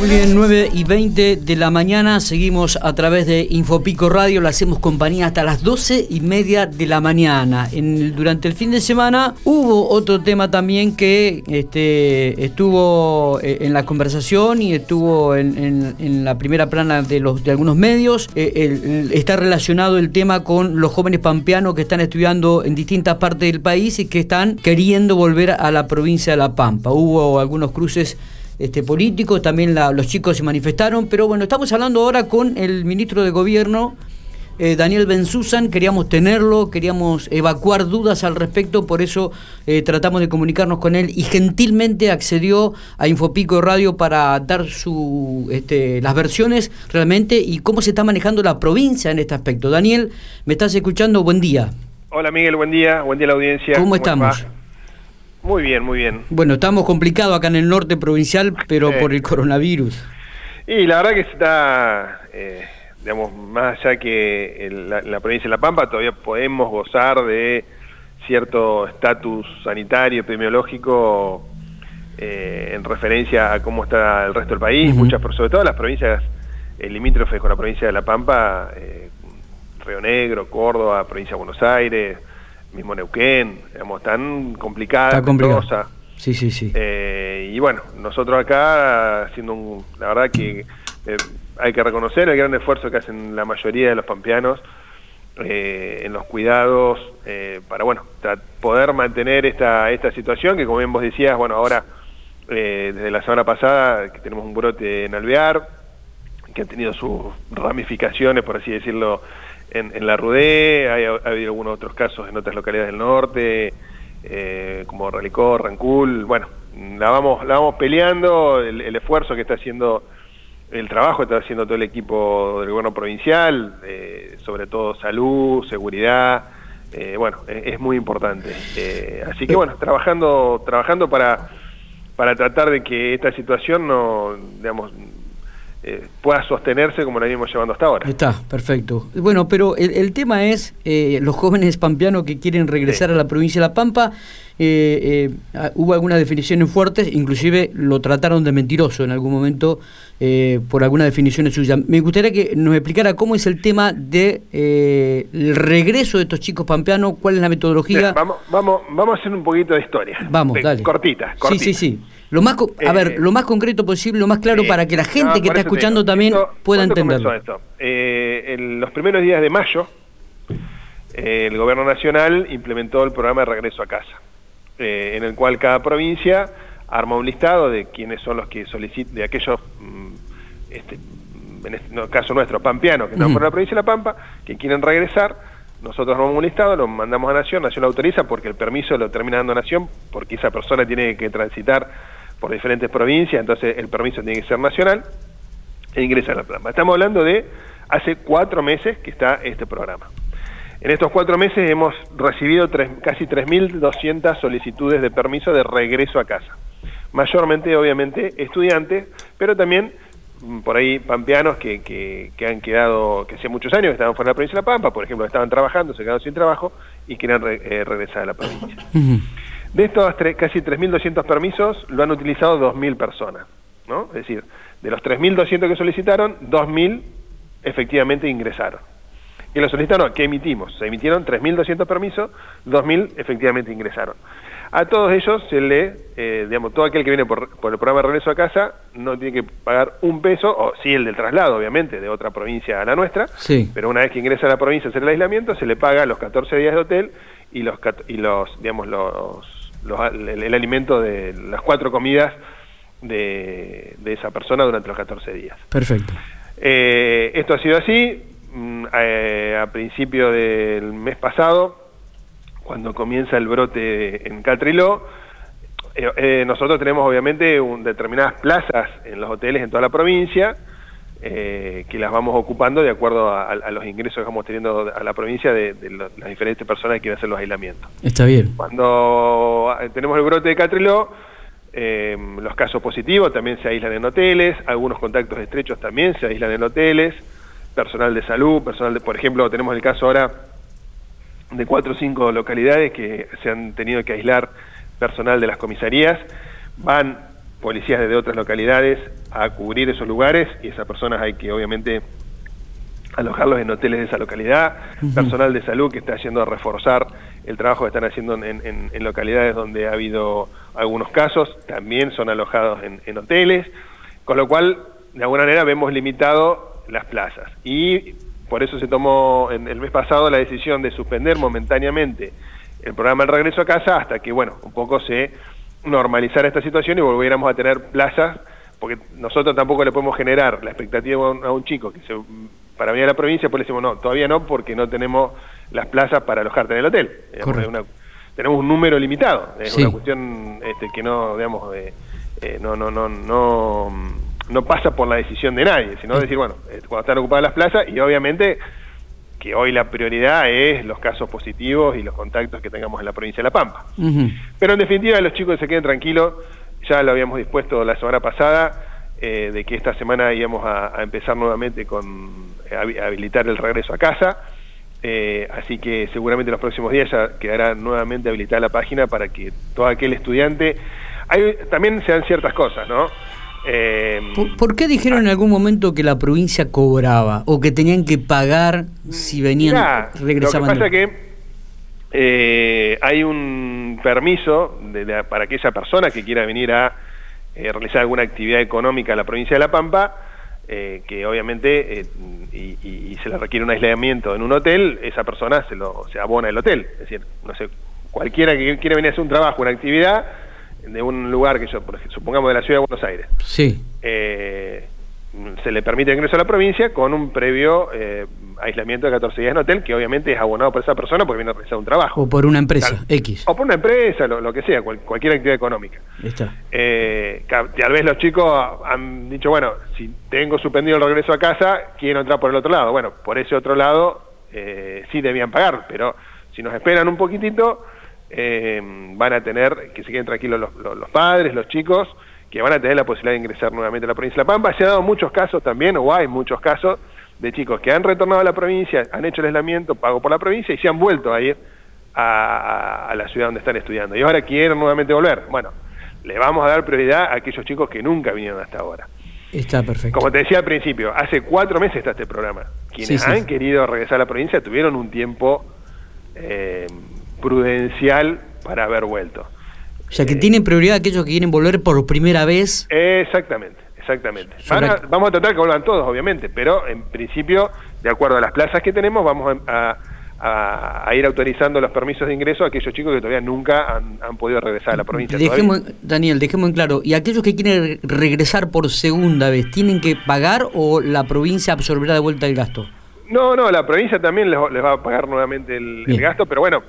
Muy bien, 9 y 20 de la mañana, seguimos a través de Infopico Radio, le hacemos compañía hasta las 12 y media de la mañana. En, durante el fin de semana hubo otro tema también que este, estuvo eh, en la conversación y estuvo en, la primera plana de, los, de algunos medios. Eh, está relacionado el tema con los jóvenes pampeanos que están estudiando en distintas partes del país y que están queriendo volver a la provincia de La Pampa. Hubo algunos cruces este, políticos, también los chicos se manifestaron, pero bueno, estamos hablando ahora con el ministro de Gobierno, eh, Daniel Bensusan, queríamos tenerlo, queríamos evacuar dudas al respecto, por eso eh, tratamos de comunicarnos con él y gentilmente accedió a Infopico Radio para dar su, este, las versiones realmente y cómo se está manejando la provincia en este aspecto. Daniel, ¿me estás escuchando? Buen día. Hola Miguel, buen día, buen día a la audiencia. ¿Cómo, estamos? Muy bien, muy bien. Bueno, estamos complicados acá en el norte provincial, pero por el coronavirus. Y la verdad que está, eh, digamos, más allá que la, provincia de La Pampa, todavía podemos gozar de cierto estatus sanitario, epidemiológico, eh, en referencia a cómo está el resto del país. Muchas, sobre todo las provincias limítrofes con la provincia de La Pampa, eh, Río Negro, Córdoba, provincia de Buenos Aires, mismo Neuquén, digamos, tan complicada, Está Sí, sí, sí. Eh, y bueno, nosotros acá, haciendo un, la verdad que eh, hay que reconocer el gran esfuerzo que hacen la mayoría de los pampeanos eh, en los cuidados para, bueno, poder mantener esta, esta situación que, como bien vos decías, bueno, ahora, desde la semana pasada, que tenemos un brote en Alvear, que ha tenido sus ramificaciones, por así decirlo, en, la Rudé, hay, ha habido algunos otros casos en otras localidades del norte, eh, como Ralicó, Rancul, bueno, la vamos, la vamos peleando, el, esfuerzo que está haciendo, el trabajo que está haciendo todo el equipo del gobierno provincial, eh, sobre todo salud, seguridad, eh, bueno, es, muy importante. así que bueno, trabajando, trabajando para, para tratar de que esta situación no, digamos, eh, pueda sostenerse como la venimos llevando hasta ahora. Está, perfecto. Bueno, pero el, tema es eh, los jóvenes pampeanos que quieren regresar a la provincia de La Pampa. Eh, ah, hubo algunas definiciones fuertes, inclusive lo trataron de mentiroso en algún momento por algunas definiciones suyas. Me gustaría que nos explicara cómo es el tema del de, el regreso de estos chicos pampeanos, cuál es la metodología. vamos, vamos, vamos a hacer un poquito de historia. Vamos, dale. Cortita, cortita. Sí, sí, sí. Lo más, a ver, eh, lo más concreto posible, lo más claro para que la gente que está escuchando también pueda entenderlo. Esto? Eh, en los primeros días de mayo, eh, el Gobierno Nacional implementó el programa de regreso a casa, en el cual cada provincia arma un listado de quiénes son los que solicitan, de aquellos, mm, este, en este caso nuestro, pampeanos, que están por la provincia de La Pampa, que quieren regresar, nosotros armamos un listado, lo mandamos a Nación, Nación lo autoriza porque el permiso lo termina dando Nación, porque esa persona tiene que transitar por diferentes provincias, entonces el permiso tiene que ser nacional e ingresa a la planta. Estamos hablando de hace cuatro meses que está este programa. En estos cuatro meses hemos recibido casi 3.200 solicitudes de permiso de regreso a casa. Mayormente, obviamente, estudiantes, pero también mm, por ahí pampeanos que, que, han quedado, que hace muchos años que estaban fuera de la provincia de La Pampa, por ejemplo, estaban trabajando, se quedaron sin trabajo y quieren eh, regresar a la provincia. De estos casi 3.200 permisos lo han utilizado 2.000 personas, ¿no? Es decir, de los 3.200 que solicitaron, 2.000 efectivamente ingresaron. Y los solicitaron, ¿qué emitimos? Se emitieron 3.200 permisos, 2.000 efectivamente ingresaron. A todos ellos se le, eh, digamos, todo aquel que viene por, por, el programa de regreso a casa no tiene que pagar un peso, o sí el del traslado, obviamente, de otra provincia a la nuestra, sí. pero una vez que ingresa a la provincia a hacer el aislamiento, se le paga los 14 días de hotel y los, y los digamos, los el, alimento de las cuatro comidas de, esa persona durante los 14 días. Perfecto. Eh, esto ha sido así. Mm, eh, a principio del mes pasado, cuando comienza el brote en Catriló, eh, nosotros tenemos obviamente un, determinadas plazas en los hoteles en toda la provincia eh, que las vamos ocupando de acuerdo a, los ingresos que vamos teniendo a la provincia de, las diferentes personas que quieren hacer los aislamientos. Está bien. Cuando eh, tenemos el brote de Catriló, eh, los casos positivos también se aíslan en hoteles, algunos contactos estrechos también se aíslan en hoteles, personal de salud, personal de, por ejemplo, tenemos el caso ahora de cuatro o cinco localidades que se han tenido que aislar personal de las comisarías, van policías de otras localidades a cubrir esos lugares y esas personas hay que obviamente alojarlos en hoteles de esa localidad, personal de salud que está haciendo a reforzar el trabajo que están haciendo en, localidades donde ha habido algunos casos, también son alojados en, hoteles, con lo cual de alguna manera vemos limitado las plazas. Y por eso se tomó en el mes pasado la decisión de suspender momentáneamente el programa del regreso a casa hasta que, bueno, un poco se normalizara esta situación y volviéramos a tener plazas, porque nosotros tampoco le podemos generar la expectativa a un, chico que se, para venir a la provincia, pues le decimos, no, todavía no, porque no tenemos las plazas para alojarte en el hotel. tenemos un número limitado, es una cuestión este, que no, digamos, eh, eh, no, no, no, no, no pasa por la decisión de nadie, sino decir, bueno, eh, cuando están ocupadas las plazas y obviamente que hoy la prioridad es los casos positivos y los contactos que tengamos en la provincia de La Pampa. Pero en definitiva los chicos se queden tranquilos, ya lo habíamos dispuesto la semana pasada, eh, de que esta semana íbamos a, empezar nuevamente con eh, habilitar el regreso a casa, eh, así que seguramente en los próximos días ya quedará nuevamente habilitada la página para que todo aquel estudiante... Hay, también se dan ciertas cosas, ¿no? Eh, ¿Por, qué dijeron en algún momento que la provincia cobraba o que tenían que pagar si venían regresaban? Lo que pasa es que eh, hay un permiso para que esa persona que quiera venir a eh, realizar alguna actividad económica en la provincia de La Pampa, que obviamente y, se le requiere un aislamiento en un hotel, esa persona se lo se abona el hotel. Es decir, no sé, cualquiera que quiera venir a hacer un trabajo, una actividad de un lugar que yo, supongamos de la ciudad de Buenos Aires, sí. Eh, se le permite ingreso a la provincia con un previo eh, aislamiento de 14 días en hotel, que obviamente es abonado por esa persona porque viene a realizar un trabajo. O por una empresa, X. O por una empresa, lo, que sea, cualquier actividad económica. Está. Eh, tal vez los chicos han dicho, bueno, si tengo suspendido el regreso a casa, quiero entrar por el otro lado. Bueno, por ese otro lado sí debían pagar, pero si nos esperan un poquitito eh, van a tener, que se queden tranquilos los, padres, los chicos, que van a tener la posibilidad de ingresar nuevamente a la provincia de La Pampa. Se han dado muchos casos también, o hay muchos casos, de chicos que han retornado a la provincia, han hecho el aislamiento, pago por la provincia y se han vuelto a ir a, la ciudad donde están estudiando. Y ahora quieren nuevamente volver. Bueno, le vamos a dar prioridad a aquellos chicos que nunca vinieron hasta ahora. Está perfecto. Como te decía al principio, hace cuatro meses está este programa. Quienes han querido regresar a la provincia tuvieron un tiempo eh, prudencial para haber vuelto. O sea, que tienen prioridad aquellos que quieren volver por primera vez. Exactamente, exactamente. vamos a tratar que vuelvan todos, obviamente, pero en principio, de acuerdo a las plazas que tenemos, vamos a, ir autorizando los permisos de ingreso a aquellos chicos que todavía nunca han, podido regresar a la provincia. Dejemos, Daniel, dejemos en claro, ¿y aquellos que quieren regresar por segunda vez, tienen que pagar o la provincia absorberá de vuelta el gasto? No, no, la provincia también les, va a pagar nuevamente el gasto, pero bueno,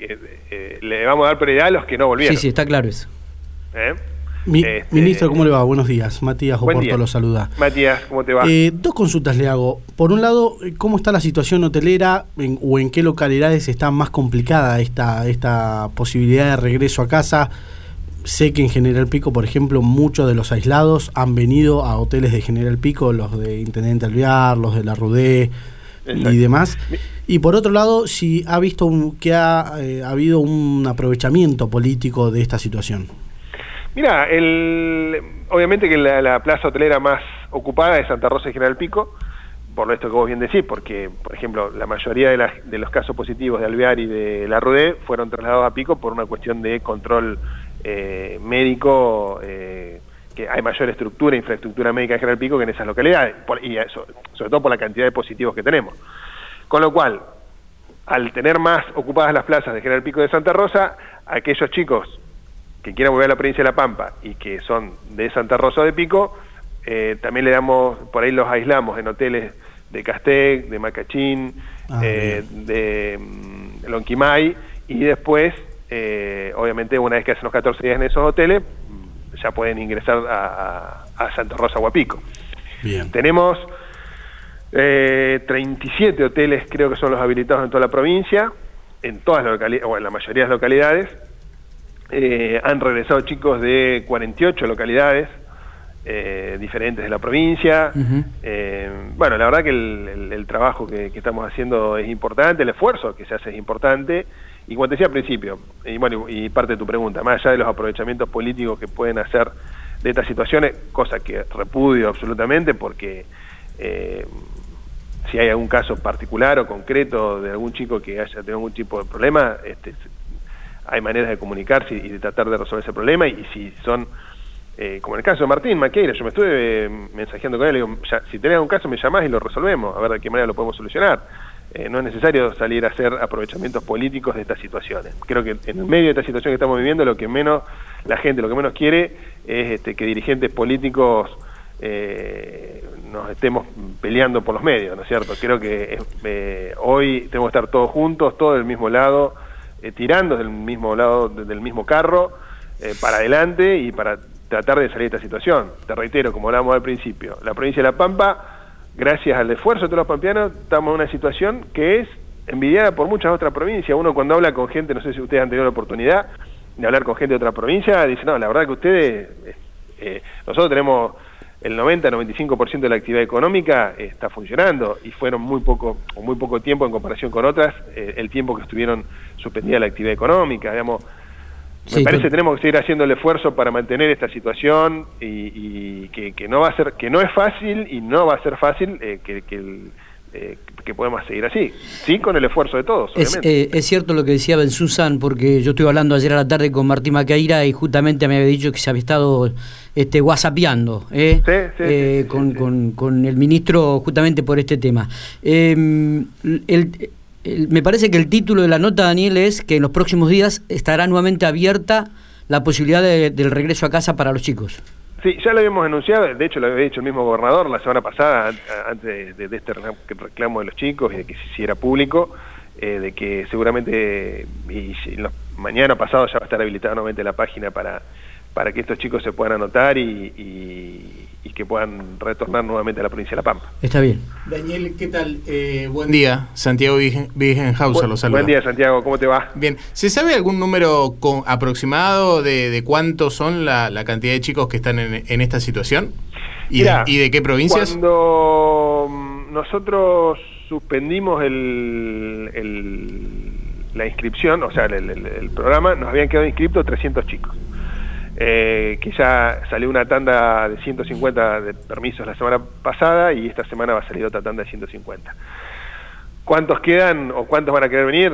eh, le vamos a dar prioridad a los que no volvieron. Sí, sí, está claro eso. ¿Eh? Este, ministro, ¿cómo le va? Buenos días. Matías Oporto lo saluda. Matías, ¿cómo te va? Eh, dos consultas le hago. Por un lado, ¿cómo está la situación hotelera o en qué localidades está más complicada esta, esta posibilidad de regreso a casa? Sé que en General Pico, por ejemplo, muchos de los aislados han venido a hoteles de General Pico, los de Intendente Alvear, los de la Rudé y demás. Y por otro lado, si ha visto que ha, eh, habido un aprovechamiento político de esta situación. Mira, el, obviamente que la, plaza hotelera más ocupada es Santa Rosa y General Pico, por esto que vos bien decís, porque, por ejemplo, la mayoría de, de los casos positivos de Alvear y de la Rudé fueron trasladados a Pico por una cuestión de control eh, médico, eh, que hay mayor estructura, infraestructura médica en General Pico que en esas localidades, y eso, sobre todo por la cantidad de positivos que tenemos. Con lo cual, al tener más ocupadas las plazas de General Pico de Santa Rosa, aquellos chicos que quieran volver a la provincia de La Pampa y que son de Santa Rosa de Pico, eh, también le damos, por ahí los aislamos en hoteles de Castec, de Macachín, ah, eh, de mm, Lonquimay, y después, eh, obviamente, una vez que hacen los 14 días en esos hoteles, ya pueden ingresar a, a Santa Rosa o a Pico. Bien. Tenemos eh, 37 hoteles creo que son los habilitados en toda la provincia, en todas las localidades, o en la mayoría de las localidades. Eh, han regresado chicos de 48 localidades eh, diferentes de la provincia. Eh, bueno, la verdad que el, trabajo que, estamos haciendo es importante, el esfuerzo que se hace es importante. Y como te decía al principio, y bueno, y parte de tu pregunta, más allá de los aprovechamientos políticos que pueden hacer de estas situaciones, cosa que repudio absolutamente porque eh, si hay algún caso particular o concreto de algún chico que haya tenido algún tipo de problema, este, hay maneras de comunicarse y de tratar de resolver ese problema y, si son, eh, como en el caso de Martín Maqueira, yo me estuve eh, mensajeando con él, digo, si tenés algún caso me llamás y lo resolvemos, a ver de qué manera lo podemos solucionar. Eh, no es necesario salir a hacer aprovechamientos políticos de estas situaciones. Creo que en medio de esta situación que estamos viviendo, lo que menos la gente, lo que menos quiere es este, que dirigentes políticos nos estemos peleando por los medios, ¿no es cierto? Creo que hoy tenemos que estar todos juntos, todos del mismo lado, eh, tirando del mismo lado, del mismo carro, eh, para adelante y para tratar de salir de esta situación. Te reitero, como hablábamos al principio, la provincia de La Pampa, gracias al esfuerzo de todos los pampeanos, estamos en una situación que es envidiada por muchas otras provincias. Uno cuando habla con gente, no sé si ustedes han tenido la oportunidad de hablar con gente de otra provincia, dice, no, la verdad que ustedes, eh, nosotros tenemos el 90-95% de la actividad económica está funcionando y fueron muy poco muy poco tiempo en comparación con otras eh, el tiempo que estuvieron suspendida la actividad económica digamos me parece que tenemos que seguir haciendo el esfuerzo para mantener esta situación y, que, no va a ser que no es fácil y no va a ser fácil eh, que, el eh, que podemos seguir así, sí con el esfuerzo de todos. Eh, es, cierto lo que decía Ben Susan, porque yo estuve hablando ayer a la tarde con Martín Maqueira y justamente me había dicho que se había estado este, whatsappeando eh, con, el ministro justamente por este tema. Em, me parece que el título de la nota, Daniel, es que en los próximos días estará nuevamente abierta la posibilidad del regreso a casa para los chicos. Sí, ya lo habíamos anunciado, de hecho lo había dicho el mismo gobernador la semana pasada, antes de, este reclamo de los chicos y de que se hiciera público, eh, de que seguramente y, mañana pasado ya va a estar habilitada nuevamente la página para, para que estos chicos se puedan anotar y que puedan retornar nuevamente a la provincia de La Pampa. Está bien. Daniel, ¿qué tal? Eh, buen día, Santiago Wigenhauser, los saludos. Buen día, Santiago, ¿cómo te va? Bien, ¿se sabe algún número aproximado de, cuántos son la, cantidad de chicos que están en, esta situación? ¿Y, de, qué provincias? Cuando mm, nosotros suspendimos el, la inscripción, o sea, el, el programa, nos habían quedado inscriptos 300 chicos eh, que ya salió una tanda de 150 de permisos la semana pasada y esta semana va a salir otra tanda de 150. ¿Cuántos quedan o cuántos van a querer venir?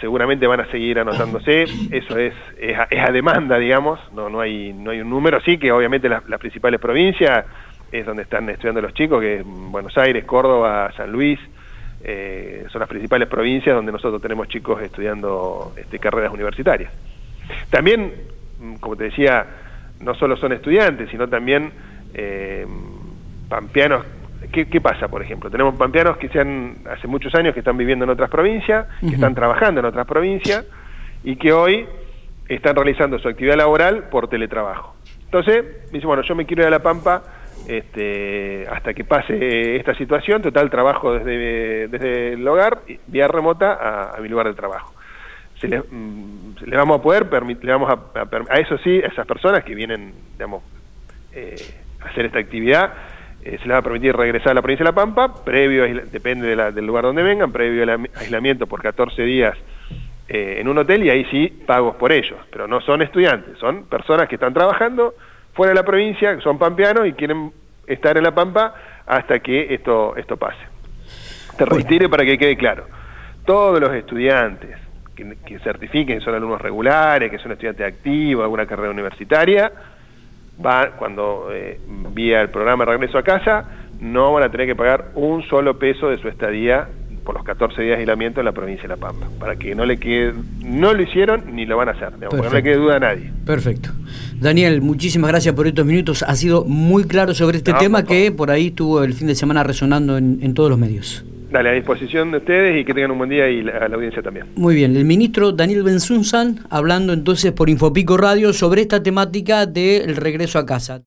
Seguramente van a seguir anotándose, eso es, es, a, demanda, digamos, no, no, hay, no hay un número, sí que obviamente las, principales provincias es donde están estudiando los chicos, que es Buenos Aires, Córdoba, San Luis, eh, son las principales provincias donde nosotros tenemos chicos estudiando este, carreras universitarias. También como te decía, no solo son estudiantes, sino también eh, pampeanos. ¿Qué, pasa, por ejemplo? Tenemos pampeanos que sean hace muchos años que están viviendo en otras provincias, que están trabajando en otras provincias y que hoy están realizando su actividad laboral por teletrabajo. Entonces, dice, bueno, yo me quiero ir a La Pampa este, hasta que pase esta situación, total trabajo desde, desde el hogar, vía remota a mi lugar de trabajo. Mm, le, vamos a poder permitir, le vamos a, a, eso sí, a esas personas que vienen, digamos, eh, a hacer esta actividad, eh, se les va a permitir regresar a la provincia de La Pampa, previo, depende del lugar donde vengan, previo al aislamiento por 14 días eh, en un hotel y ahí sí pagos por ellos, pero no son estudiantes, son personas que están trabajando fuera de la provincia, son pampeanos y quieren estar en La Pampa hasta que esto, esto pase. Te retire para que quede claro, todos los estudiantes que, certifiquen que son alumnos regulares, que son estudiantes activos, alguna carrera universitaria, va cuando eh, vía el programa Regreso a Casa, no van a tener que pagar un solo peso de su estadía por los 14 días de aislamiento en la provincia de La Pampa, para que no le quede, no lo hicieron ni lo van a hacer, digamos, no le quede duda a nadie. Perfecto. Daniel, muchísimas gracias por estos minutos, ha sido muy claro sobre este tema que por ahí estuvo el fin de semana resonando en todos los medios. Dale, a disposición de ustedes y que tengan un buen día y a la audiencia también. Muy bien, el ministro Daniel Benzunzan hablando entonces por Infopico Radio sobre esta temática del regreso a casa.